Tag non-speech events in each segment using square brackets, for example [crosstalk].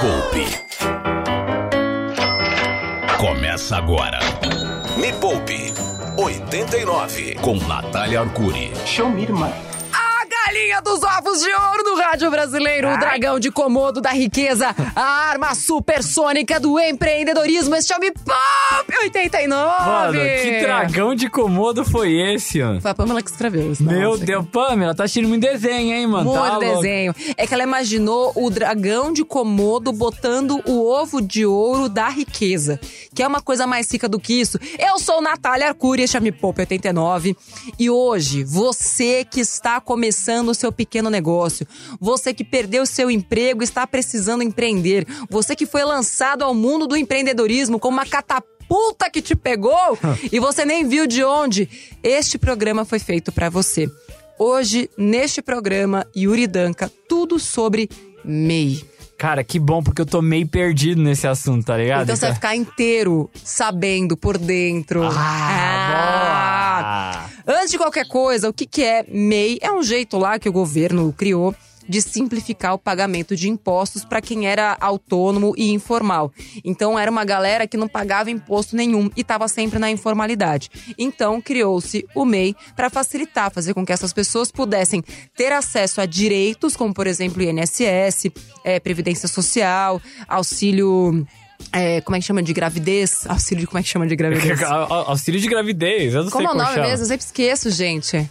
Poupe. Começa agora. Me Poupe 89 com Natália Arcuri. Show me, irmã. A galinha dos ovos de ouro do rádio brasileiro, o dragão de comodo da riqueza, a arma supersônica do empreendedorismo. Este é o Me Poupe 89. Mano, que dragão de comodo foi esse, mano? Foi a Pamela que escreveu isso. Meu nossa, Deus, Pamela, tá assistindo muito desenho, hein, mano? Muito tá louco. desenho. É que ela imaginou o dragão de Komodo botando o ovo de ouro da riqueza. Que é uma coisa mais rica do que isso. Eu sou Natália Arcuri, este é Me Poupe 89. E hoje, você que está começando o seu pequeno negócio, você que perdeu seu emprego e está precisando empreender, você que foi lançado ao mundo do empreendedorismo como uma catapulta que te pegou [laughs] e você nem viu de onde, este programa foi feito para você. Hoje, neste programa, Yuri Danca, tudo sobre MEI. Cara, que bom, porque eu tô meio perdido nesse assunto, tá ligado? Então você vai ficar inteiro sabendo por dentro. Ah, Antes de qualquer coisa, o que, que é MEI? É um jeito lá que o governo criou de simplificar o pagamento de impostos para quem era autônomo e informal. Então era uma galera que não pagava imposto nenhum e estava sempre na informalidade. Então criou-se o MEI para facilitar, fazer com que essas pessoas pudessem ter acesso a direitos, como por exemplo INSS, eh, Previdência Social, auxílio. eh, como é que chama de gravidez? Auxílio de como é que chama de gravidez? [laughs] Au- au- Auxílio de gravidez, eu não Como é sei o como nome chama. mesmo? Eu sempre esqueço, gente.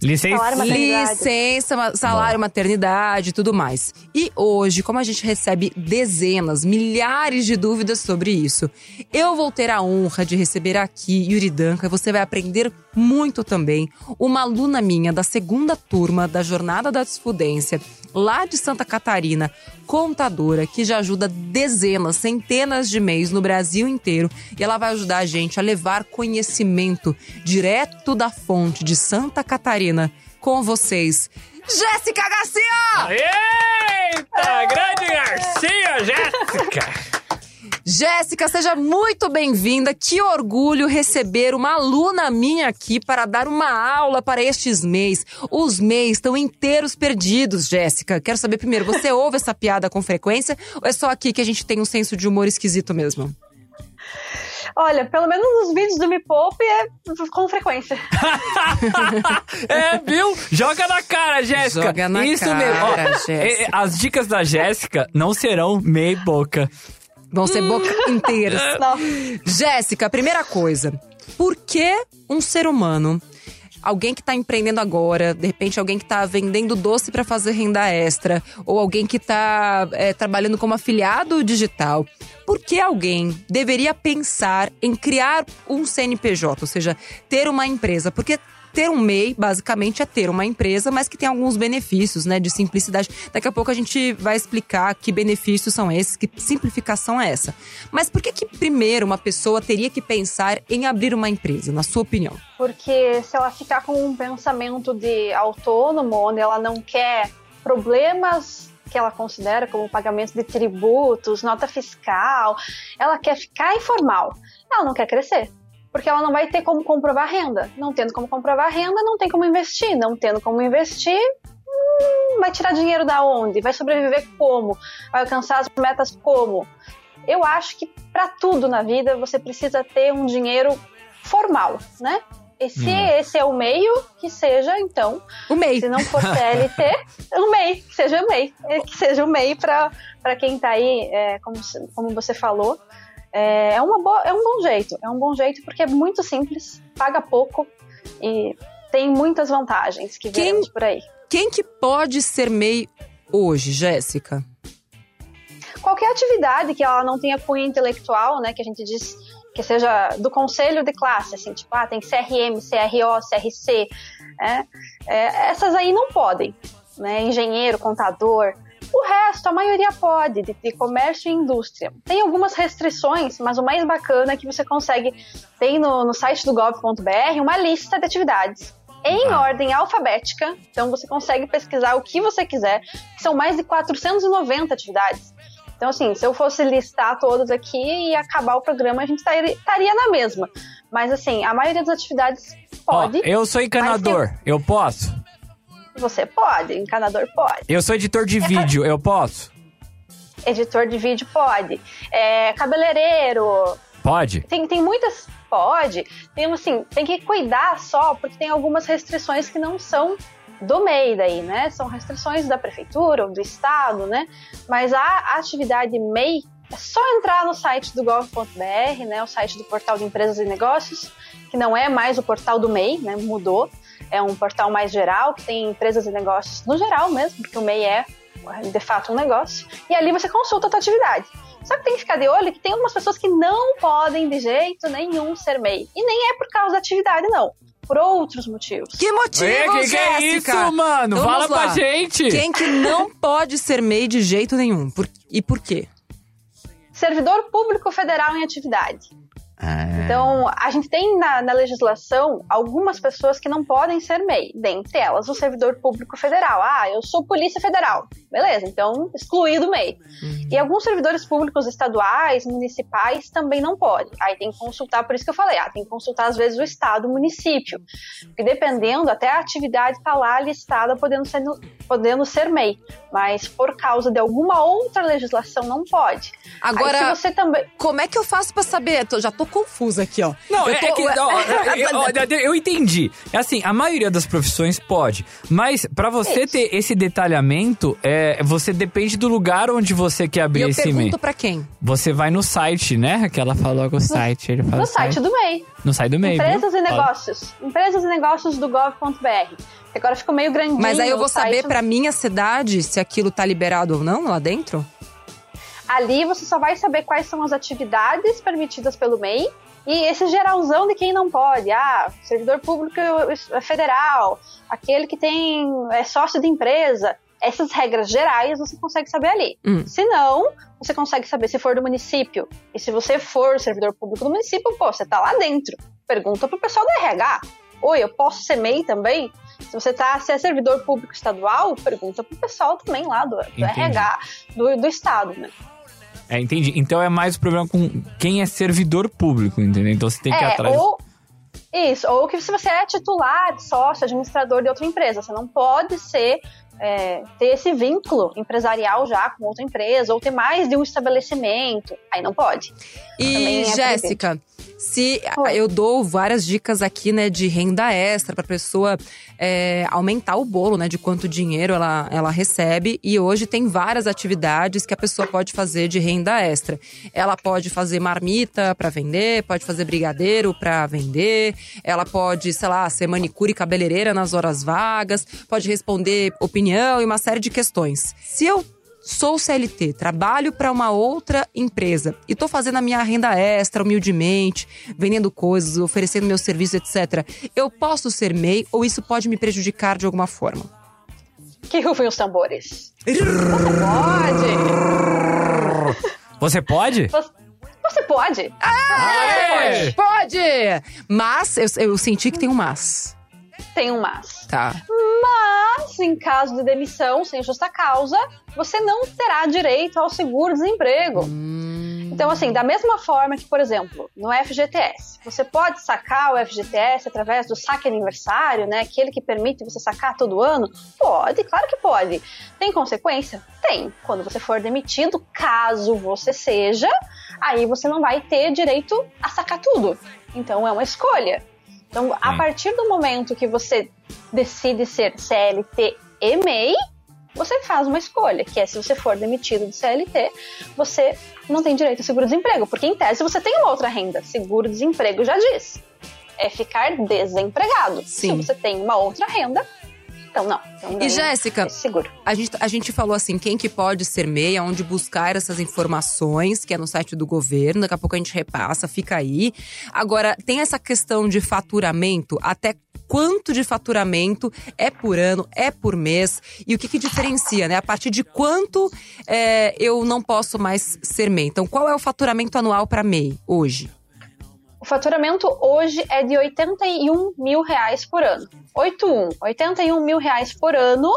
Licença. Salário maternidade. Licença, salário, maternidade e tudo mais. E hoje, como a gente recebe dezenas, milhares de dúvidas sobre isso, eu vou ter a honra de receber aqui Yuri Danca. Você vai aprender muito também. Uma aluna minha da segunda turma da Jornada da Desfudência, lá de Santa Catarina, contadora, que já ajuda dezenas, centenas de MEIs no Brasil inteiro. E ela vai ajudar a gente a levar conhecimento direto da fonte de Santa Catarina com vocês. Jéssica Garcia! Eita, grande Garcia, Jéssica! Jéssica, seja muito bem-vinda. Que orgulho receber uma aluna minha aqui para dar uma aula para estes MEIs. Os MEIs estão inteiros perdidos, Jéssica. Quero saber primeiro, você [laughs] ouve essa piada com frequência ou é só aqui que a gente tem um senso de humor esquisito mesmo? Olha, pelo menos nos vídeos do Me Poupe é com frequência. [laughs] É, viu? Joga na cara, Jéssica. Joga na Isso cara, mesmo. Ó, Jéssica. é, é, As dicas da Jéssica não serão meia boca. Vão ser boca [laughs] inteiras. Jéssica, primeira coisa. Por que um ser humano, alguém que tá empreendendo agora, de repente alguém que tá vendendo doce para fazer renda extra, ou alguém que tá é, trabalhando como afiliado digital, por que alguém deveria pensar em criar um CNPJ, ou seja, ter uma empresa? Porque ter um MEI, basicamente, é ter uma empresa, mas que tem alguns benefícios, né, de simplicidade. Daqui a pouco a gente vai explicar que benefícios são esses, que simplificação é essa. Mas por que que primeiro uma pessoa teria que pensar em abrir uma empresa, na sua opinião? Porque se ela ficar com um pensamento de autônomo, onde ela não quer problemas que ela considera como pagamento de tributos, nota fiscal, ela quer ficar informal. Ela não quer crescer. Porque ela não vai ter como comprovar renda. Não tendo como comprovar renda, não tem como investir. Não tendo como investir, hum, vai tirar dinheiro da onde? Vai sobreviver como? Vai alcançar as metas como? Eu acho que para tudo na vida você precisa ter um dinheiro formal, né? E se esse é o meio, que seja então O MEI. se não for CLT, [laughs] o MEI, que seja o MEI, que seja o MEI para quem tá aí, é, como, como você falou. É, é, uma boa, é um bom jeito, é um bom jeito porque é muito simples, paga pouco e tem muitas vantagens que Quem- veremos por aí. Quem que pode ser MEI hoje, Jéssica? Qualquer atividade que ela não tenha cunho intelectual, né, que a gente diz que seja do conselho de classe, assim, tipo, ah, tem CRM, CRO, CRC, né, é, essas aí não podem, né, engenheiro, contador, O resto, a maioria pode, de, de comércio e indústria. Tem algumas restrições, mas o mais bacana é que você consegue, tem no, no site do gov.br uma lista de atividades em Ah. ordem alfabética. Então você consegue pesquisar o que você quiser. São mais de 490 atividades. Então, assim, se eu fosse listar todas aqui e acabar o programa, a gente estaria na mesma. Mas, assim, a maioria das atividades pode. eu sou encanador, eu posso? Você pode, encanador pode. Eu sou editor de vídeo, eu posso? Editor de vídeo pode. É, cabeleireiro. Pode? Tem, tem muitas. Pode. Tem, assim, tem que cuidar só, porque tem algumas restrições que não são do MEI daí, né? São restrições da prefeitura ou do estado, né? Mas a atividade MEI é só entrar no site do gov.br, né? O site do portal de empresas e negócios, que não é mais o portal do MEI, né? Mudou. É um portal mais geral, que tem empresas e negócios no geral mesmo, porque o MEI é de fato um negócio. E ali você consulta a tua atividade. Só que tem que ficar de olho que tem algumas pessoas que não podem de jeito nenhum ser MEI. E nem é por causa da atividade, não. Por outros motivos. Que motivo, que, que é Jéssica? isso, mano? Então Fala vamos lá. pra gente. Quem que não pode ser MEI de jeito nenhum? Por- e por quê? Servidor público federal em atividade. É. Então, a gente tem na, na legislação algumas pessoas que não podem ser MEI, dentre elas o servidor público federal. Ah, eu sou Polícia Federal. Beleza, então excluído MEI. E alguns servidores públicos estaduais, municipais, também não podem. Aí tem que consultar, por isso que eu falei, ah, tem que consultar às vezes o estado, o município. Porque dependendo, até a atividade está lá listada podendo ser, podendo ser MEI. Mas por causa de alguma outra legislação, não pode. Agora, Aí, se você também. como é que eu faço pra saber? Tô- já tô confusa aqui, ó. Não, eu é, tô- [laughs] é que. ó, eu, eu- eu entendi. É assim, a maioria das profissões pode. Mas pra você Isso. ter esse detalhamento, é, você depende do lugar onde você quer E abrir eu esse e-mail. pergunto pra quem? Você vai no site, né? Que ela falou com o site. Ele fala No site do MEI. No site do meio. Empresas viu? e Fala. negócios. Empresas e negócios do gov.br. Agora ficou meio grandinho. Mas aí eu vou saber site. pra minha cidade se aquilo tá liberado ou não lá dentro? Ali você só vai saber quais são as atividades permitidas pelo MEI e esse geralzão de quem não pode. Ah, servidor público federal, aquele que tem é sócio de empresa. Essas regras gerais você consegue saber ali. Hum. Se não, você consegue saber se for do município. E se você for servidor público do município, pô, você tá lá dentro. Pergunta pro pessoal do RH. Oi, eu posso ser MEI também? Se você tá, se é servidor público estadual, pergunta pro pessoal também lá do, do. RH do, do estado, né? É, entendi. Então é mais o problema com quem é servidor público, entendeu? Então você tem que ir É, atrás. ou isso, ou que se você é titular, sócio, administrador de outra empresa, você não pode ser é, ter esse vínculo empresarial já com outra empresa, ou ter mais de um estabelecimento, aí não pode. E é Jéssica, se Oi. eu dou várias dicas aqui, né, de renda extra pra pessoa é, aumentar o bolo, né, de quanto dinheiro ela, ela recebe. E hoje tem várias atividades que a pessoa pode fazer de renda extra. Ela pode fazer marmita pra vender, pode fazer brigadeiro pra vender, ela pode, sei lá, ser manicure e cabeleireira nas horas vagas, pode responder opinião e uma série de questões. Se eu Sou CLT, trabalho para uma outra empresa e tô fazendo a minha renda extra humildemente, vendendo coisas, oferecendo meu serviço, etc. Eu posso ser MEI ou isso pode me prejudicar de alguma forma? Que rufem os tambores. Você pode! Você pode? Você, você pode! Pode! Mas eu, eu senti que tem um mas. Tem um mas. Tá. Mas, em caso de demissão sem justa causa, você não terá direito ao seguro-desemprego. Então, assim, da mesma forma que, por exemplo, no FGTS, você pode sacar o FGTS através do saque aniversário, né? Aquele que permite você sacar todo ano? Pode, claro que pode. Tem consequência? Tem. Quando você for demitido, caso você seja, aí você não vai ter direito a sacar tudo. Então, é uma escolha. Então, a partir do momento que você decide ser CLT e MEI, você faz uma escolha, que é se você for demitido do CLT, você não tem direito ao seguro-desemprego, porque em tese você tem uma outra renda. Seguro-desemprego já diz. É ficar desempregado. Sim. Se você tem uma outra renda, então não. Então, E Jéssica, é seguro. A gente, a gente falou assim, quem que pode ser MEI, onde buscar essas informações, que é no site do governo, daqui a pouco a gente repassa, fica aí. Agora, tem essa questão de faturamento, até quanto de faturamento é por ano, é por mês, e o que que diferencia, né? A partir de quanto é, eu não posso mais ser MEI. Então, qual é o faturamento anual para MEI hoje? O faturamento hoje é de 81 mil reais por ano. 81, 81 mil reais por ano,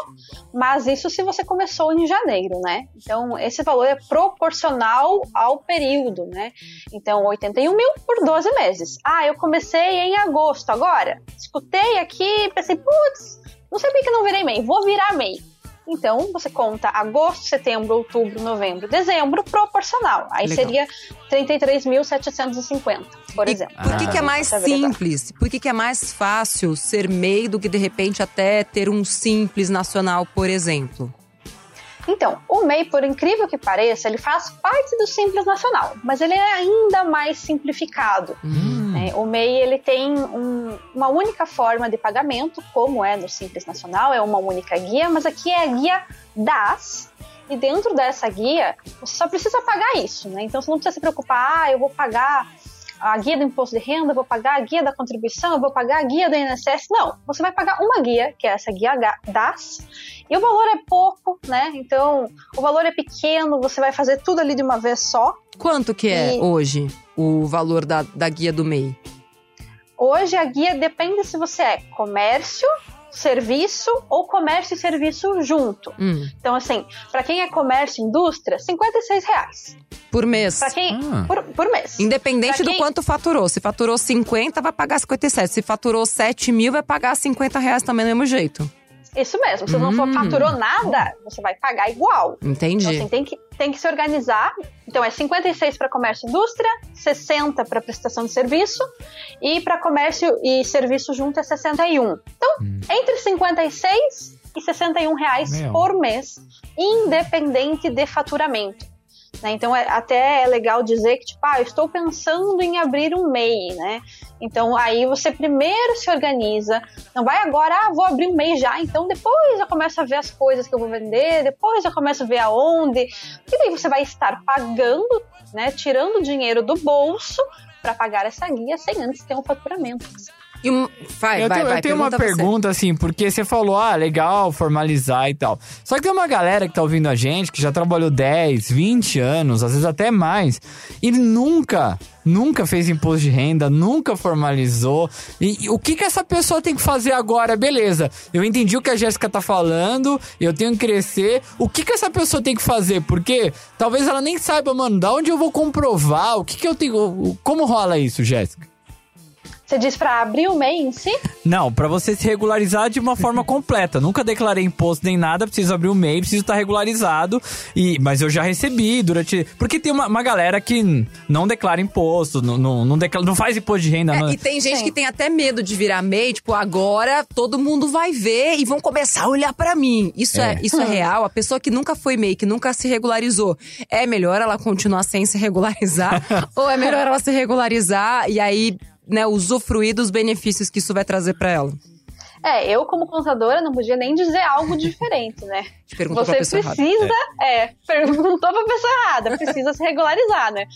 mas isso se você começou em janeiro, né? Então, esse valor é proporcional ao período, né? Então, 81 mil por 12 meses. Ah, eu comecei em agosto agora. Escutei aqui pensei, putz, não sabia que não virei MEI, vou virar MEI. Então você conta agosto, setembro, outubro, novembro, dezembro, proporcional. Aí Legal. seria 33.750, por E exemplo. por que, Ah. que é mais Essa é simples? Por que, que é mais fácil ser MEI do que de repente até ter um simples nacional, por exemplo? Então, o MEI, por incrível que pareça, ele faz parte do Simples Nacional, mas ele é ainda mais simplificado. Hum. Né? O MEI ele tem um- uma única forma de pagamento, como é no Simples Nacional, é uma única guia, mas aqui é a guia DAS. E dentro dessa guia, você só precisa pagar isso, né? Então você não precisa se preocupar, ah, eu vou pagar a guia do imposto de renda, eu vou pagar a guia da contribuição, eu vou pagar a guia do INSS. Não, você vai pagar uma guia, que é essa guia DAS, e o valor é pouco, né? Então o valor é pequeno, você vai fazer tudo ali de uma vez só. Quanto que é E- hoje o valor da, da guia do MEI? Hoje a guia depende se você é comércio, serviço ou comércio e serviço junto. Hum, Então, assim, para quem é comércio e indústria, 56 reais. por mês? Para quem. Ah. Por, por mês. Independente Pra do quem- quanto faturou. Se faturou 50, vai pagar 57. Se faturou 7 mil, vai pagar 50 reais também do mesmo jeito. Isso mesmo. Se não for Hum. faturou nada, você vai pagar igual. Então, Entendi. assim, tem que, tem que se organizar. Então, é 56 para comércio e indústria, 60 para prestação de serviço, e para comércio e serviço junto é 61. Então, entre 56 e 61 reais Meu. por mês, independente de faturamento. Né? Então, é, até é legal dizer que, tipo, ah, estou pensando em abrir um MEI, né? Então, aí você primeiro se organiza, não vai agora, ah, vou abrir um mês já, então depois eu começo a ver as coisas que eu vou vender, depois eu começo a ver aonde. E daí você vai estar pagando, né, tirando dinheiro do bolso para pagar essa guia sem antes ter um faturamento. E um... Vai, eu vai, tenho, vai. eu tenho uma pergunta você. assim, porque você falou, ah, legal, formalizar e tal. Só que tem uma galera que tá ouvindo a gente, que já trabalhou 10, 20 anos, às vezes até mais, e nunca, nunca fez imposto de renda, nunca formalizou. E, e o que que essa pessoa tem que fazer agora? Beleza, eu entendi o que a Jéssica tá falando, eu tenho que crescer. O que que essa pessoa tem que fazer? Porque talvez ela nem saiba, mano, da onde eu vou comprovar, o que que eu tenho... Como rola isso, Jéssica? Você diz para abrir o MEI em si? Não, pra você se regularizar de uma forma [laughs] completa. Nunca declarei imposto nem nada, preciso abrir um MEI, preciso estar regularizado. E, mas eu já recebi durante. Porque tem uma, uma galera que não declara imposto, não, não, não, declara, não faz imposto de renda. É, não- e tem gente Sim. que tem até medo de virar MEI, tipo, agora todo mundo vai ver e vão começar a olhar pra mim. Isso é, É. isso é real. A pessoa que nunca foi MEI, que nunca se regularizou, é melhor ela continuar sem se regularizar? [laughs] ou é melhor ela se regularizar e aí, né, usufruir dos benefícios que isso vai trazer pra ela? É, eu como contadora não podia nem dizer algo diferente, né? [laughs] Perguntou pra Você pessoa errada. precisa, é. perguntou pra pessoa errada, precisa se regularizar, né?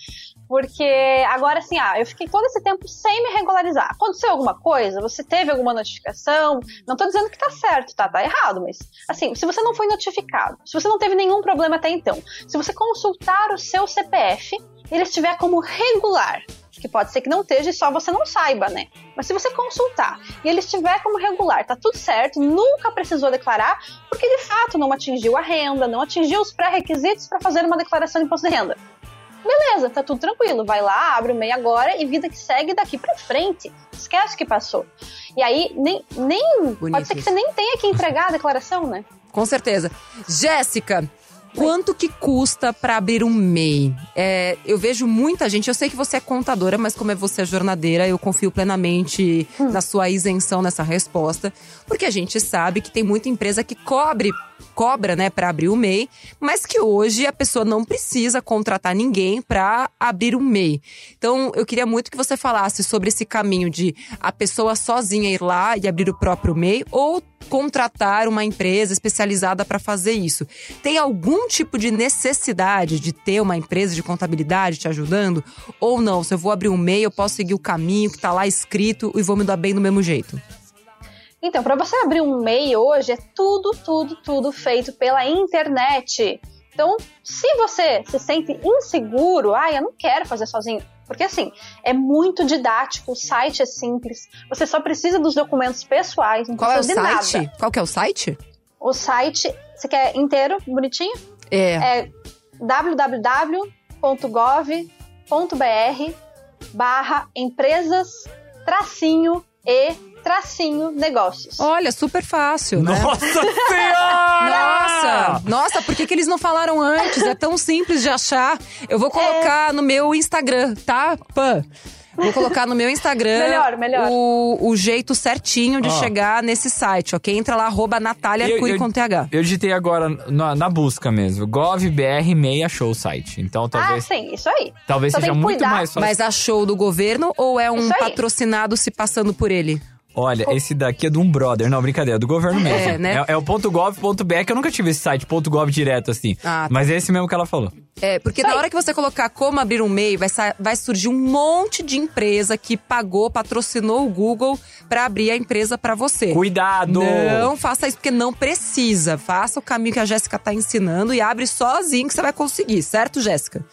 Porque agora assim, ah, eu fiquei todo esse tempo sem me regularizar. Aconteceu alguma coisa? Você teve alguma notificação? Não tô dizendo que tá certo, tá? Tá errado, mas assim, se você não foi notificado, se você não teve nenhum problema até então, se você consultar o seu CPF ele estiver como regular, que pode ser que não esteja e só você não saiba, né? Mas se você consultar e ele estiver como regular, tá tudo certo, nunca precisou declarar, porque de fato não atingiu a renda, não atingiu os pré-requisitos para fazer uma declaração de imposto de renda. Beleza, tá tudo tranquilo. Vai lá, abre o MEI agora e vida que segue daqui pra frente. Esquece que passou. E aí, nem. nem pode ser que você nem tenha que entregar a declaração, né? Com certeza. Jéssica, quanto que custa pra abrir um MEI? É, eu vejo muita gente, eu sei que você é contadora, mas como é você é jornadeira, eu confio plenamente na sua isenção nessa resposta, porque a gente sabe que tem muita empresa que cobre cobra, né, para abrir o MEI, mas que hoje a pessoa não precisa contratar ninguém para abrir um MEI. Então, eu queria muito que você falasse sobre esse caminho de a pessoa sozinha ir lá e abrir o próprio MEI ou contratar uma empresa especializada para fazer isso. Tem algum tipo de necessidade de ter uma empresa de contabilidade te ajudando ou não? Se eu vou abrir um MEI, eu posso seguir o caminho que tá lá escrito e vou me dar bem do mesmo jeito. Então, para você abrir um MEI hoje, é tudo, tudo, tudo feito pela internet. Então, se você se sente inseguro, ah, eu não quero fazer sozinho. Porque assim, é muito didático, o site é simples, você só precisa dos documentos pessoais, não Qual é o site? nada. Qual que é o site? O site, você quer inteiro, bonitinho? É. É www.gov.br barra empresas tracinho e tracinho negócios. Olha, super fácil, né? Nossa senhora! Nossa! Nossa, por que, que eles não falaram antes? É tão simples de achar. Eu vou colocar no meu Instagram, tá? Pan. Vou colocar no meu Instagram Melhor, melhor. O, o jeito certinho de Ó. chegar nesse site, ok? Entra lá, arroba Natália Eu- Arcuri eu- com TH. Eu digitei agora na, na busca mesmo. GovBR meia show site. Então Ah, talvez, sim, isso aí. talvez Só seja muito mais fácil. Mas achou do governo ou é um patrocinado se passando por ele? Olha, esse daqui é de um brother. Não, brincadeira, é do governo mesmo. É, né? É, é o .gov.br, que eu nunca tive esse site .gov direto assim. Ah, tá. Mas é esse mesmo que ela falou. É, porque Isso na aí. hora que você colocar como abrir um MEI, vai, vai surgir um monte de empresa que pagou, patrocinou o Google pra abrir a empresa pra você. Cuidado! Não faça isso, porque não precisa. Faça o caminho que a Jéssica tá ensinando e abre sozinho que você vai conseguir, certo, Jéssica?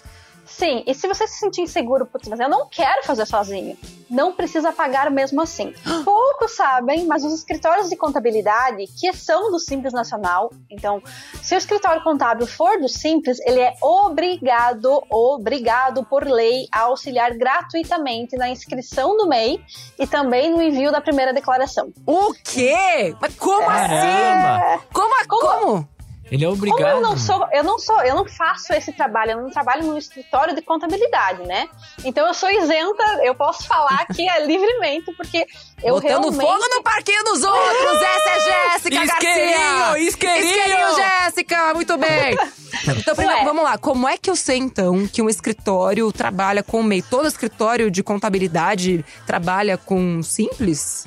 Sim, e se você se sentir inseguro, putz, mas eu não quero fazer sozinho, não precisa pagar mesmo assim. [gasps] Poucos sabem, mas os escritórios de contabilidade, que são do Simples Nacional, então, se o escritório contábil for do Simples, ele é obrigado, obrigado por lei a auxiliar gratuitamente na inscrição do MEI e também no envio da primeira declaração. O quê? Mas como assim? Como? a- Como? Ele é Como obrigado. eu não sou, eu não sou, eu não faço esse trabalho, eu não trabalho no escritório de contabilidade, né? Então eu sou isenta, eu posso falar aqui é, [laughs] livremente, porque eu Botando realmente. fogo no parquinho dos outros! Essa é Jéssica Isqueirinho, Garcia! isqueirinho! Isqueirinho, Jéssica! Muito bem! [laughs] Então, primeiro, Ué. vamos lá. Como é que eu sei, então, que um escritório trabalha com MEI? Todo escritório de contabilidade trabalha com simples?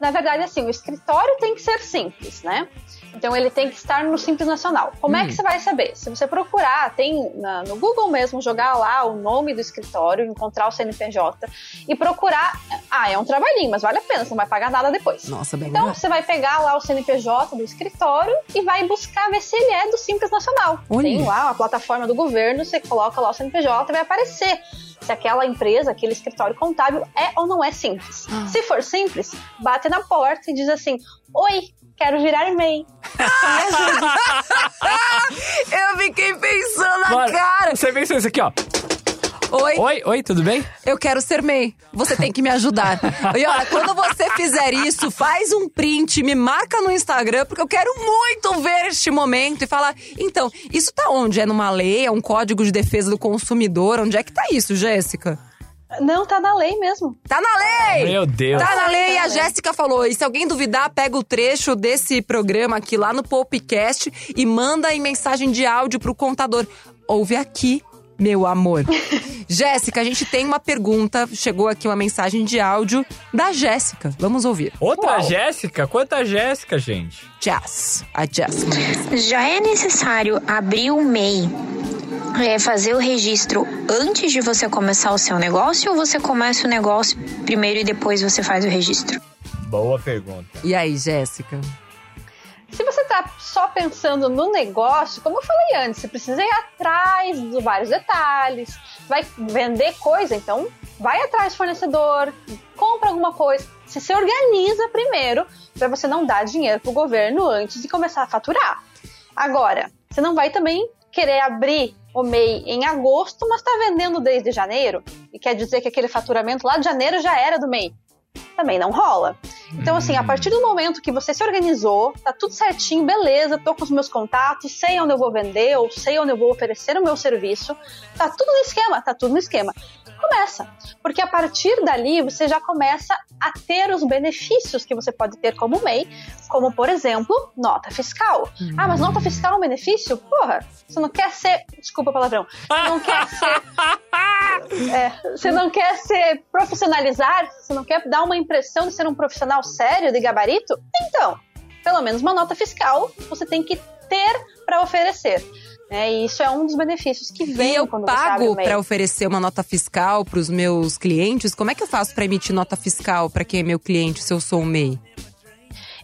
Na verdade, assim, o escritório tem que ser simples, né? Então ele tem que estar no Simples Nacional. Como é que você vai saber? Se você procurar, tem na- no Google mesmo, jogar lá o nome do escritório, encontrar o CNPJ e procurar. Ah, é um trabalhinho, mas vale a pena, você não vai pagar nada depois. Nossa, bem Então melhor. você vai pegar lá o CNPJ do escritório e vai buscar ver se ele é do Simples Nacional. Olha. Tem lá a plataforma do governo, você coloca lá o CNPJ e vai aparecer se aquela empresa, aquele escritório contábil é ou não é simples. Ah. Se for simples, bate na porta e diz assim: Oi, quero virar MEI. [laughs] Eu fiquei pensando na cara! Você pensou isso aqui, ó. Oi, Oi, oi, tudo bem? eu quero ser MEI. Você tem que me ajudar. E olha, quando você fizer isso, faz um print, me marca no Instagram, porque eu quero muito ver este momento e falar. Então, isso tá onde? É numa lei? É um código de defesa do consumidor? Onde é que tá isso, Jéssica? Não, tá na lei mesmo. Tá na lei! Meu Deus. Tá na lei, a Tá lei. Jéssica falou. E se alguém duvidar, pega o trecho desse programa aqui lá no Popcast e manda em mensagem de áudio pro contador. Ouve aqui, meu amor. Jéssica, a gente tem uma pergunta. Chegou aqui uma mensagem de áudio da Jéssica. Vamos ouvir. Outra Uau. Jéssica? Quanta Jéssica, gente? Jess. A Jess. Já é necessário abrir o MEI, é, fazer o registro antes de você começar o seu negócio ou você começa o negócio primeiro e depois você faz o registro? Boa pergunta. E aí, Jéssica? Se você tá só pensando no negócio, como eu falei antes, você precisa ir atrás de vários detalhes, vai vender coisa, então vai atrás do fornecedor, compra alguma coisa. Você se organiza primeiro para você não dar dinheiro pro governo antes de começar a faturar. Agora, você não vai também querer abrir o MEI em agosto, mas está vendendo desde janeiro, e quer dizer que aquele faturamento lá de janeiro já era do MEI. Também não rola. Então, assim, a partir do momento que você se organizou, tá tudo certinho, beleza, tô com os meus contatos, sei onde eu vou vender, ou sei onde eu vou oferecer o meu serviço, tá tudo no esquema, tá tudo no esquema. Começa. Porque a partir dali você já começa a ter os benefícios que você pode ter como MEI, como, por exemplo, nota fiscal. Ah, mas nota fiscal é um benefício? Porra, você não quer ser. Desculpa o palavrão. Você não quer ser. [laughs] É, você não quer ser profissionalizar? Você não quer dar uma impressão de ser um profissional sério, de gabarito? Então, pelo menos uma nota fiscal você tem que ter para oferecer. Né? e isso é um dos benefícios que E vem eu quando você abre pago para oferecer uma nota fiscal para os meus clientes? Como é que eu faço para emitir nota fiscal para quem é meu cliente se eu sou um MEI?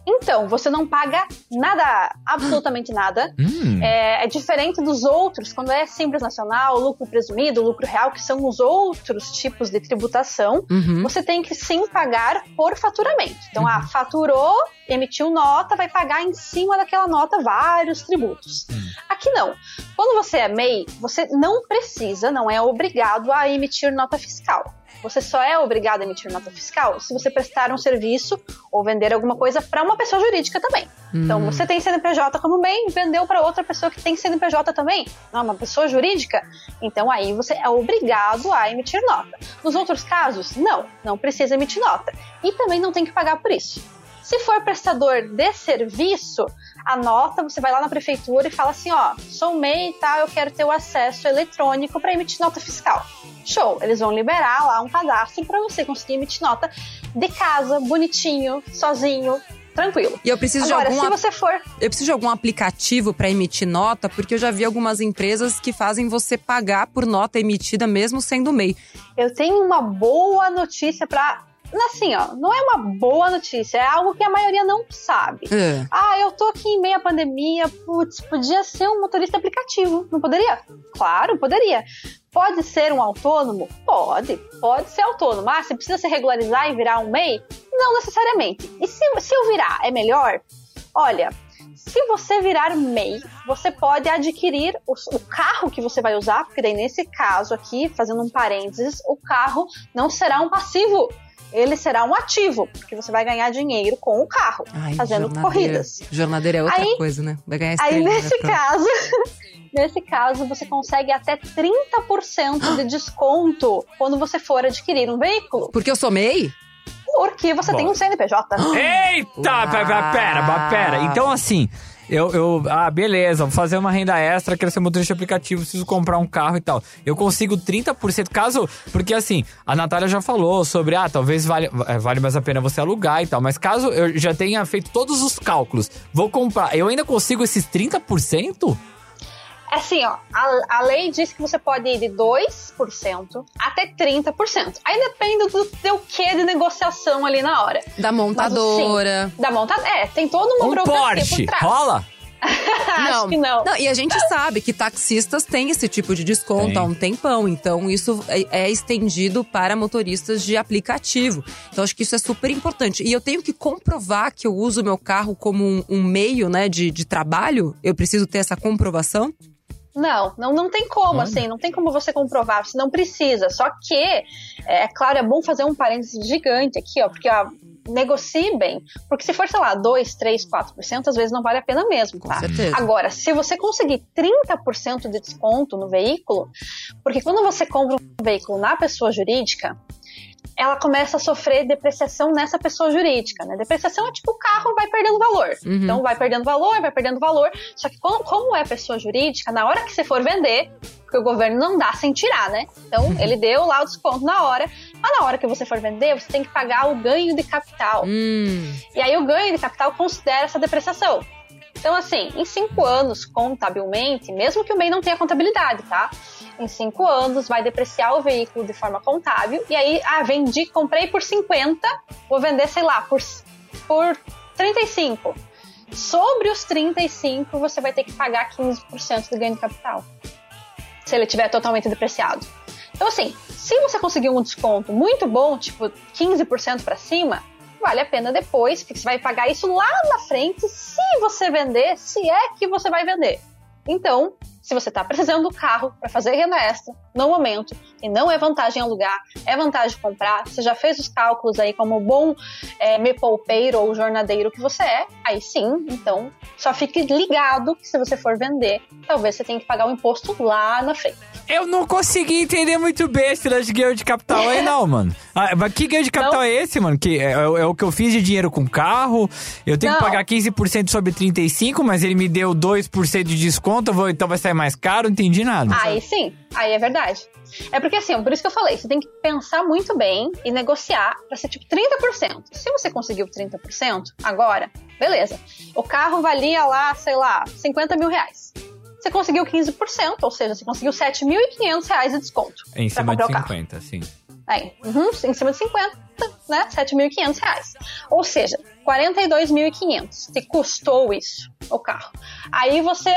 Então, você não paga nada, absolutamente nada. Hum. É, é diferente dos outros, quando é simples nacional, lucro presumido, lucro real, que são os outros tipos de tributação. Uhum. Você tem que sim pagar por faturamento. Então, ah, faturou, emitiu nota, vai pagar em cima daquela nota vários tributos. Aqui não. Quando você é MEI, você não precisa, não é obrigado a emitir nota fiscal. Você só é obrigado a emitir nota fiscal se você prestar um serviço ou vender alguma coisa para uma pessoa jurídica também. Então, Hum. você tem CNPJ como bem, vendeu para outra pessoa que tem CNPJ também, não, uma pessoa jurídica, então aí você é obrigado a emitir nota. Nos outros casos, não, não precisa emitir nota. E também não tem que pagar por isso. Se for prestador de serviço, a nota, você vai lá na prefeitura e fala assim, ó, sou MEI e tal, eu quero ter o acesso eletrônico para emitir nota fiscal. Show, eles vão liberar lá um cadastro para você conseguir emitir nota de casa, bonitinho, sozinho, tranquilo. E eu preciso Agora, de se algum ap- você for eu preciso de algum aplicativo para emitir nota, porque eu já vi algumas empresas que fazem você pagar por nota emitida mesmo sendo MEI. Eu tenho uma boa notícia pra. Assim, ó, não é uma boa notícia, é algo que a maioria não sabe. É. Ah, eu tô aqui em meio à pandemia, putz, podia ser um motorista aplicativo, não poderia? Claro, poderia. Pode ser um autônomo? Pode, pode ser autônomo. Ah, você precisa se regularizar e virar um MEI? Não necessariamente. E se, se eu virar, é melhor? Olha, se você virar MEI, você pode adquirir o, o carro que você vai usar, porque daí nesse caso aqui, fazendo um parênteses, o carro não será um passivo, ele será um ativo, porque você vai ganhar dinheiro com o carro, Ai, fazendo jornadeira. corridas. Jornadeira é outra Aí- coisa, né? Vai ganhar Aí nesse pra- caso, [laughs] nesse caso você consegue até 30% de [gasps] desconto quando você for adquirir um veículo, Porque eu sou MEI? porque você Bom. tem um CNPJ. [gasps] Eita, Uau. pera, pera. Então, assim, eu, eu. Ah, beleza, vou fazer uma renda extra, quero ser motorista aplicativo, preciso comprar um carro e tal. Eu consigo 30%, caso. Porque, assim, a Natália já falou sobre, ah, talvez vale, é, vale mais a pena você alugar e tal. Mas caso eu já tenha feito todos os cálculos, vou comprar, eu ainda consigo esses 30%? Assim, ó, a, a lei diz que você pode ir de 2% até 30%. Aí depende do teu que de negociação ali na hora. Da montadora. Da montada. É, tem toda uma Um burocracia Porsche, por trás. rola? [laughs] Acho que não. E a gente sabe que taxistas têm esse tipo de desconto Tem. há um tempão. Então, isso é, é estendido para motoristas de aplicativo. Então, acho que isso é super importante. E eu tenho que comprovar que eu uso o meu carro como um, um meio né, de, de trabalho? Eu preciso ter essa comprovação? Não, não, não tem como, assim, não tem como você comprovar, você não precisa. Só que, é, é claro, é bom fazer um parênteses gigante aqui, ó, porque, ó, negocie bem. Porque se for, sei lá, 2, 3, 4%, às vezes não vale a pena mesmo, Com tá? certeza. Agora, se você conseguir 30% de desconto no veículo, porque quando você compra um veículo na pessoa jurídica, ela começa a sofrer depreciação nessa pessoa jurídica, né? Depreciação é tipo o carro vai perdendo valor. Uhum. Então vai perdendo valor, vai perdendo valor. Só que como, como é pessoa jurídica, na hora que você for vender, porque o governo não dá sem tirar, né? Então ele deu lá o desconto na hora, mas na hora que você for vender, você tem que pagar o ganho de capital. Hum, E aí o ganho de capital considera essa depreciação. Então, assim, em cinco anos, contabilmente, mesmo que o MEI não tenha contabilidade, tá? Em cinco anos, vai depreciar o veículo de forma contábil. E aí, ah, vendi, comprei por 50, vou vender, sei lá, por, por 35. Sobre os 35, você vai ter que pagar 15% de ganho de capital. Se ele tiver totalmente depreciado. Então, assim, se você conseguir um desconto muito bom, tipo 15% para cima, vale a pena depois, porque você vai pagar isso lá na frente se você vender, se é que você vai vender. Então, se você está precisando do carro para fazer renda extra no momento, e não é vantagem alugar, é vantagem comprar, você já fez os cálculos aí como bom é, me poupeiro ou jornadeiro que você é, aí sim, então só fique ligado que se você for vender, talvez você tenha que pagar o imposto lá na frente. Eu não consegui entender muito bem esse lance de ganho de capital aí, não, [laughs] mano. Ah, mas que ganho de capital Não? é esse, mano? Que é, é o que eu fiz de dinheiro com carro. Eu tenho que Não. pagar 15% sobre 35%, mas ele me deu 2% de desconto, vou- então vai sair mais caro, não entendi nada. Aí sim, aí é verdade. É porque assim, por isso que eu falei, você tem que pensar muito bem e negociar pra ser tipo 30%. Se você conseguiu 30% agora, beleza. O carro valia lá, sei lá, 50 mil reais. Você conseguiu 15%, ou seja, você conseguiu 7.500 reais de desconto. em cima de comprar o carro. 50, sim. Aí, uhum, em cima de 50, né? 7.500 reais. Ou seja, 42.500. Te custou isso, o carro. Aí você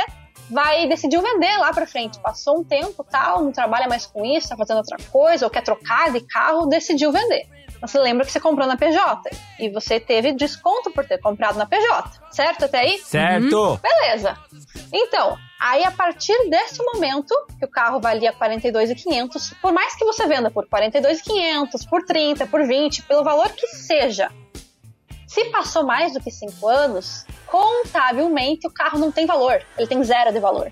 vai decidiu vender lá pra frente. Passou um tempo, tal, não trabalha mais com isso, tá fazendo outra coisa, ou quer trocar de carro, decidiu vender. Você lembra que você comprou na PJ e você teve desconto por ter comprado na PJ, certo até aí? Certo! Beleza. Então, Aí, a partir desse momento, que o carro valia 42,500, por mais que você venda por 42,500, por 30, por 20, pelo valor que seja, se passou mais do que 5 anos, contabilmente o carro não tem valor. Ele tem zero de valor.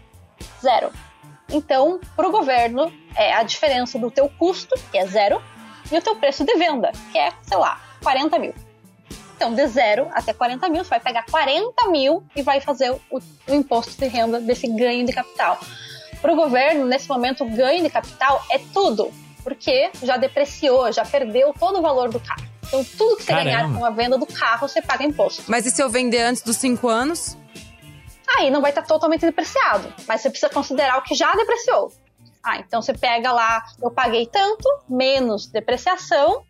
Zero. Então, para o governo, é a diferença do teu custo, que é zero, e o teu preço de venda, que é, sei lá, 40 mil. Então, de zero até 40 mil, você vai pegar 40 mil e vai fazer o, o imposto de renda desse ganho de capital. Para o governo, nesse momento, o ganho de capital é tudo, porque já depreciou, já perdeu todo o valor do carro. Então, tudo que você Caramba. ganhar com a venda do carro, você paga imposto. Mas e se eu vender antes dos cinco anos? Aí não vai estar totalmente depreciado, mas você precisa considerar o que já depreciou. Ah, então você pega lá, eu paguei tanto, menos depreciação,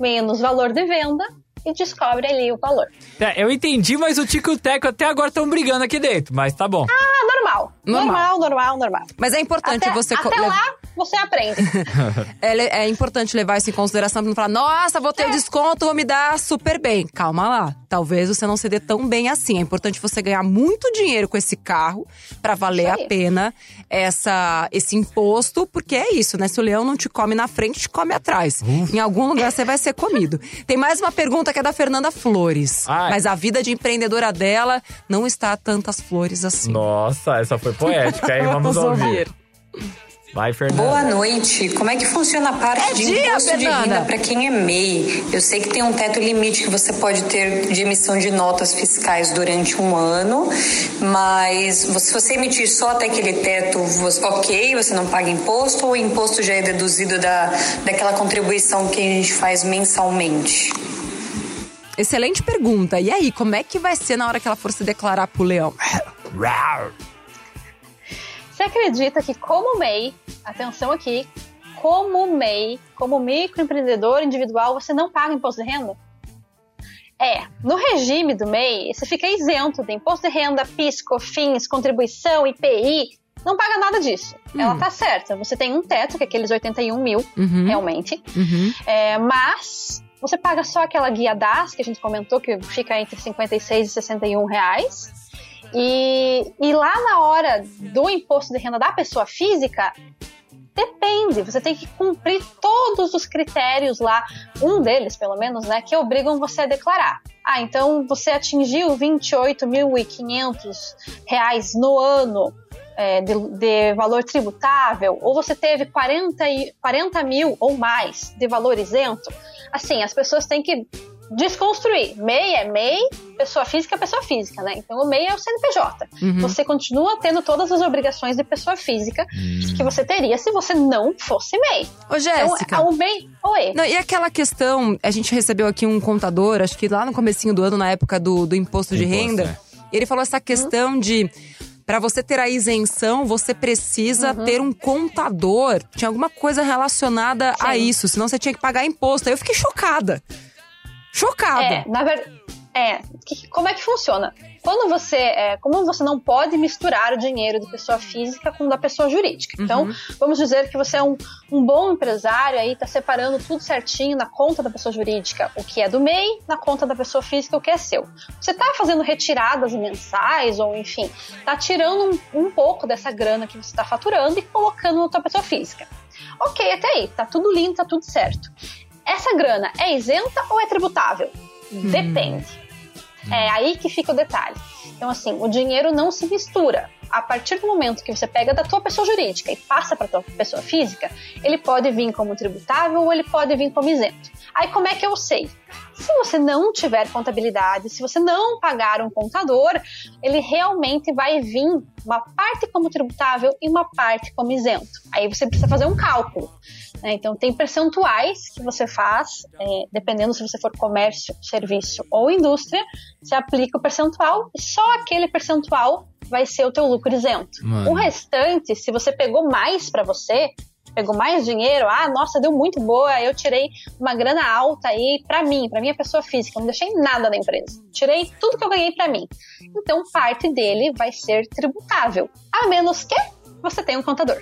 menos valor de venda e descobre ali o valor. É, eu entendi, mas o Tico e o Teco até agora estão brigando aqui dentro, mas tá bom. Ah, normal. Normal. Normal, normal, normal. Mas é importante Até, você... até lá, você aprende. [laughs] É, é importante levar isso em consideração pra não falar, nossa, vou É. ter o desconto, vou me dar super bem. Calma lá. Talvez você não se dê tão bem assim. É importante você ganhar muito dinheiro com esse carro pra valer a pena essa, esse imposto, porque é isso, né? Se o leão não te come na frente, te come atrás. Em algum lugar você vai ser comido. Tem mais uma pergunta que é da Fernanda Flores. Ai. Mas a vida de empreendedora dela não está a tantas flores assim. Nossa, essa foi poética, hein? [laughs] Vamos, ouvir. Vai, Fernanda. Boa noite. Como é que funciona a parte É de dia, imposto de Fernanda. renda para quem é MEI? Eu sei que tem um teto limite que você pode ter de emissão de notas fiscais durante um ano, mas se você emitir só até aquele teto, você, ok, você não paga imposto ou o imposto já é deduzido da, daquela contribuição que a gente faz mensalmente? Excelente pergunta. E aí, como é que vai ser na hora que ela for se declarar pro leão? [laughs] Você acredita que como MEI, atenção aqui, como MEI, como microempreendedor individual, você não paga imposto de renda? É, no regime do MEI, você fica isento de imposto de renda, PIS, COFINS, contribuição, IPI, não paga nada disso. Ela tá certa, você tem um teto, que é aqueles 81 mil, Uhum. realmente, Uhum. é, mas você paga só aquela guia DAS, que a gente comentou, que fica entre 56 e 61 reais. E, e lá na hora do imposto de renda da pessoa física, depende. Você tem que cumprir todos os critérios lá, um deles pelo menos, né, que obrigam você a declarar. Ah, então você atingiu 28.500 reais no ano é, de, de valor tributável, ou você teve 40, e- 40 mil ou mais de valor isento, assim, as pessoas têm que desconstruir. MEI é MEI, pessoa física é pessoa física, né? Então o MEI é o CNPJ. Uhum. Você continua tendo todas as obrigações de pessoa física que você teria se você não fosse MEI. Ô, Jéssica. Então, o MEI... Oi. Não, e aquela questão, a gente recebeu aqui um contador, acho que lá no comecinho do ano, na época do, do imposto de Imposto, renda, é. ele falou essa questão de para você ter a isenção, você precisa Uhum. ter um contador. Tinha alguma coisa relacionada a Sim. isso, senão você tinha que pagar imposto. Aí eu fiquei chocada. Chocada. É, na verdade. É, que- como é que funciona? Quando você. É, como você não pode misturar o dinheiro de pessoa física com o da pessoa jurídica. Então, vamos dizer que você é um, um bom empresário, aí tá separando tudo certinho na conta da pessoa jurídica, o que é do MEI, na conta da pessoa física, o que é seu. Você tá fazendo retiradas mensais, ou enfim, tá tirando um, um pouco dessa grana que você tá faturando e colocando na tua pessoa física. Ok, até aí, tá tudo lindo, tá tudo certo. Essa grana é isenta ou é tributável? Depende. É aí que fica o detalhe. Então, assim, o dinheiro não se mistura. A partir do momento que você pega da tua pessoa jurídica e passa para tua pessoa física, ele pode vir como tributável ou ele pode vir como isento. Aí, como é que eu sei? Se você não tiver contabilidade, se você não pagar um contador, ele realmente vai vir uma parte como tributável e uma parte como isento. Aí você precisa fazer um cálculo. Né? Então, tem percentuais que você faz, é, dependendo se você for comércio, serviço ou indústria, você aplica o percentual e só aquele percentual vai ser o teu lucro isento. Mano. O restante, se você pegou mais para você, pegou mais dinheiro, ah, nossa, deu muito boa, eu tirei uma grana alta aí para mim, para minha pessoa física, não deixei nada da empresa. Tirei tudo que eu ganhei para mim. Então, parte dele vai ser tributável, a menos que você tenha um contador.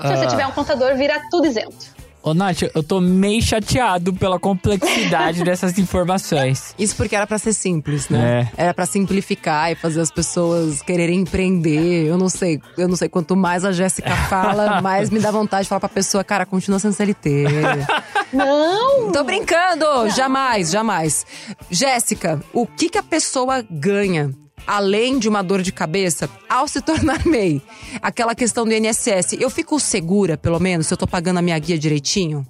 Se você Ah. tiver um contador, vira tudo isento. Ô, Nath, eu tô meio chateado pela complexidade [laughs] dessas informações. Isso porque era pra ser simples, né? É. Era pra simplificar e fazer as pessoas quererem empreender. Eu não sei, eu não sei. Quanto mais a Jéssica fala, [laughs] mais me dá vontade de falar pra pessoa, cara, continua sendo CLT. [laughs] Não! Tô brincando! Jamais, jamais. Jéssica, o que, que a pessoa ganha? Além de uma dor de cabeça, ao se [laughs] tornar MEI, aquela questão do INSS, eu fico segura, pelo menos, se eu tô pagando a minha guia direitinho?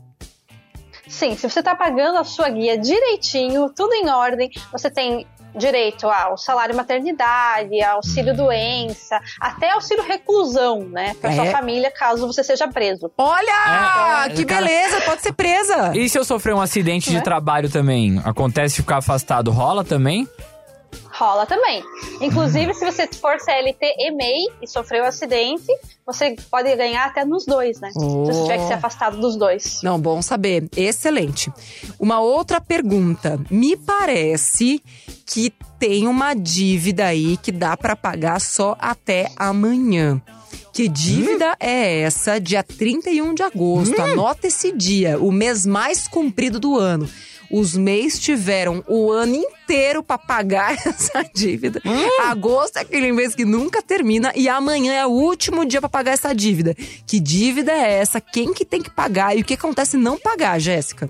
Sim, se você está pagando a sua guia direitinho, tudo em ordem, você tem direito ao salário maternidade, auxílio doença, até auxílio reclusão, né? Para É. sua família, caso você seja preso. Olha! É, é, que cara- beleza, pode ser presa! E se eu sofrer um acidente de Né? trabalho também? Acontece ficar afastado, rola também? Rola também. Inclusive, se você for CLT e MEI e sofreu um acidente, você pode ganhar até nos dois, né? Se você tiver que ser afastado dos dois. Não, bom saber. Excelente. Uma outra pergunta. Me parece que tem uma dívida aí que dá pra pagar só até amanhã. Que dívida é essa? Dia 31 de agosto. Anota esse dia, o mês mais comprido do ano. Os MEIs tiveram o ano inteiro pra pagar [laughs] essa dívida. Agosto é aquele mês que nunca termina e amanhã é o último dia pra pagar essa dívida. Que dívida é essa? Quem que tem que pagar e o que acontece se não pagar, Jéssica?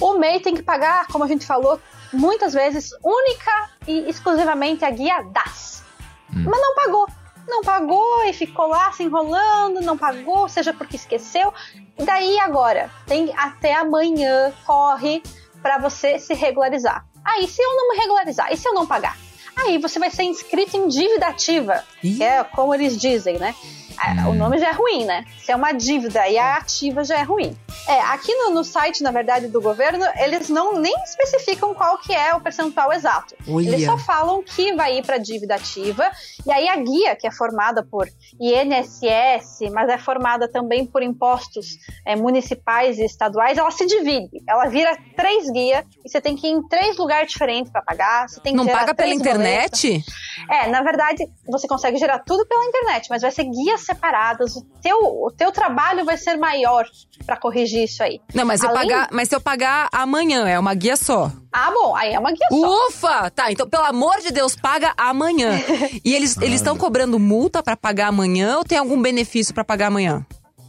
O MEI tem que pagar, como a gente falou muitas vezes, única e exclusivamente a guia DAS. Mas não pagou. Não pagou e ficou lá se enrolando, não pagou, seja porque esqueceu. E daí agora, tem até amanhã, corre para você se regularizar. Aí, se eu não me regularizar, e se eu não pagar? Aí você vai ser inscrito em dívida ativa, Ih. que é como eles dizem, né? Ah, O nome já é ruim, né? Se é uma dívida e a ativa já é ruim. É, aqui no, no site, na verdade, do governo, eles não nem especificam qual que é o percentual exato. Olha. Eles só falam que vai ir para dívida ativa. E aí a guia, que é formada por INSS, mas é formada também por impostos é, municipais e estaduais, ela se divide. Ela vira três guias e você tem que ir em três lugares diferentes para pagar. Você tem que Não paga pela internet? É, na verdade, você consegue gerar tudo pela internet, mas vai ser guias separadas. O teu, o teu trabalho vai ser maior para corrigir isso aí. Não, mas, eu Além- pagar, mas se eu pagar amanhã, é uma guia só. Ah, bom, aí é uma guia só. Ufa! Tá, então pelo amor de Deus, paga amanhã. [laughs] E eles eles estão cobrando multa pra pagar amanhã ou tem algum benefício pra pagar amanhã?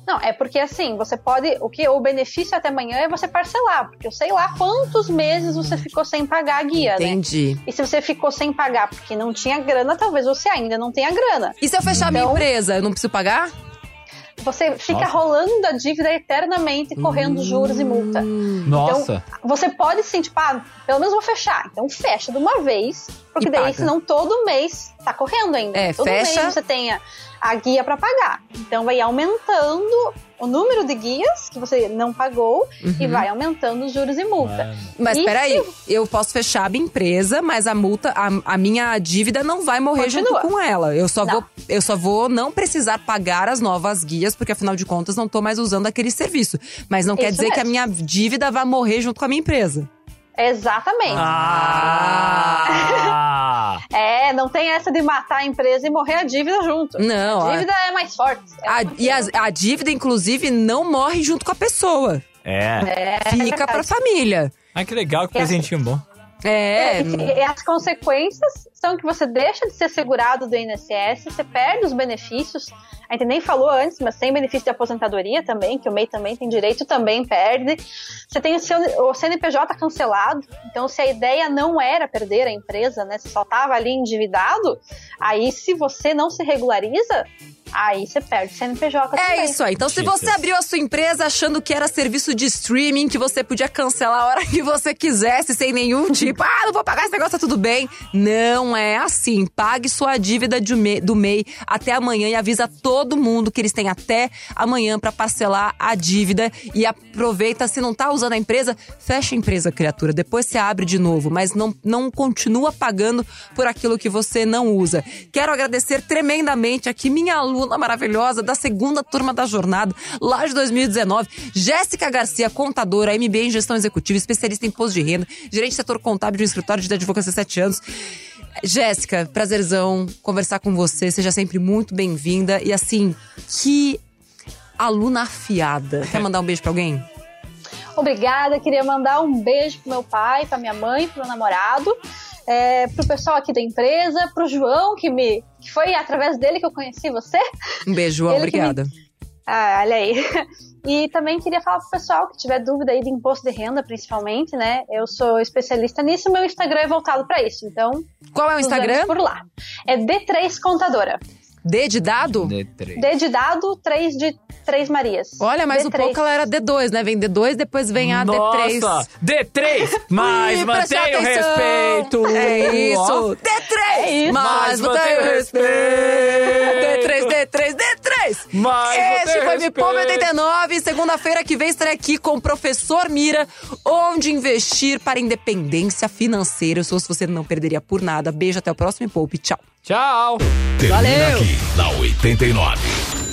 Não, é porque assim, você pode. O que o benefício até amanhã é você parcelar, porque eu sei lá quantos meses você ficou sem pagar a guia, né? Entendi. E se você ficou sem pagar porque não tinha grana, talvez você ainda não tenha grana. E se eu fechar minha Então- empresa, eu não preciso pagar? Você fica Nossa. rolando a dívida eternamente, correndo juros e multa. Nossa. Então, você pode sim, tipo, ah, pelo menos vou fechar. Então fecha de uma vez, porque E daí paga. senão todo mês tá correndo ainda. É, todo fecha. mês você tem a, a guia para pagar. Então vai aumentando o número de guias que você não pagou Uhum. e vai aumentando os juros e multa. Mas E peraí, eu posso fechar a minha empresa, mas a multa, a, a minha dívida não vai morrer Continua. junto com ela. Eu só, Não. vou, eu só vou não precisar pagar as novas guias, porque afinal de contas não tô mais usando aquele serviço. Mas não quer Isso dizer que a mesmo. minha dívida vai morrer junto com a minha empresa. Exatamente. Ah! [laughs] É, não tem essa de matar a empresa e morrer a dívida junto. Não, A a- dívida é mais forte. É A, e a, a dívida, inclusive, não morre junto com a pessoa. é. Fica pra família. Ai, que legal, que presentinho bom. É. É, e- e as consequências são que você deixa de ser segurado do INSS, você perde os benefícios. A gente nem falou antes, mas tem benefício de aposentadoria também, que o MEI também tem direito, também perde. Você tem o, seu, o CNPJ cancelado, então se a ideia não era perder a empresa, né, você só estava ali endividado, aí se você não se regulariza, aí você perde o CNPJ É também. isso aí. Então, se você abriu a sua empresa achando que era serviço de streaming, que você podia cancelar a hora [laughs] que você quisesse, sem nenhum tipo, ah, não vou pagar esse negócio, tá tudo bem. Não é assim. Pague sua dívida de me- do MEI até amanhã e avisa todo mundo que eles têm até amanhã pra parcelar a dívida. E aproveita, se não tá usando a empresa, fecha a empresa, criatura. Depois você abre de novo, mas não, não continua pagando por aquilo que você não usa. Quero agradecer tremendamente aqui minha aluna maravilhosa da segunda turma da jornada, lá de 2019, Jéssica Garcia, contadora, MBA em gestão executiva, especialista em imposto de renda, gerente de setor contábil de um escritório de advocacia há sete anos. Jéssica, prazerzão conversar com você. Seja sempre muito bem-vinda. E assim, que aluna afiada. Quer mandar um beijo pra alguém? Obrigada, queria mandar um beijo pro meu pai, pra minha mãe, pro meu namorado, é, pro pessoal aqui da empresa, pro João, que me que foi através dele que eu conheci você. Um beijo, João. Que me- Obrigada. Ah, olha aí. [laughs] E também queria falar pro pessoal que tiver dúvida aí de imposto de renda, principalmente, né? Eu sou especialista nisso, meu Instagram é voltado pra isso. Então, Qual é o Instagram? por lá. É D3 Contadora. D de dado? D3. D de dado, 3 de Três Marias. Olha, mas um D3. pouco ela era D2, né? Vem D2, depois vem a D3. Nossa, D3, [laughs] mas mantenha o respeito. É isso. Ó. D3! É isso. Mas mantenha o respeito. D3, D3, D3! Mas Este foi Me Poupe respeito. 89. Segunda-feira que vem estarei aqui com o professor Mira, onde investir para independência financeira. Eu sou se você não perderia por nada. Beijo, até o próximo Me Poupe. Tchau. Tchau. Termina Valeu. aqui na 89.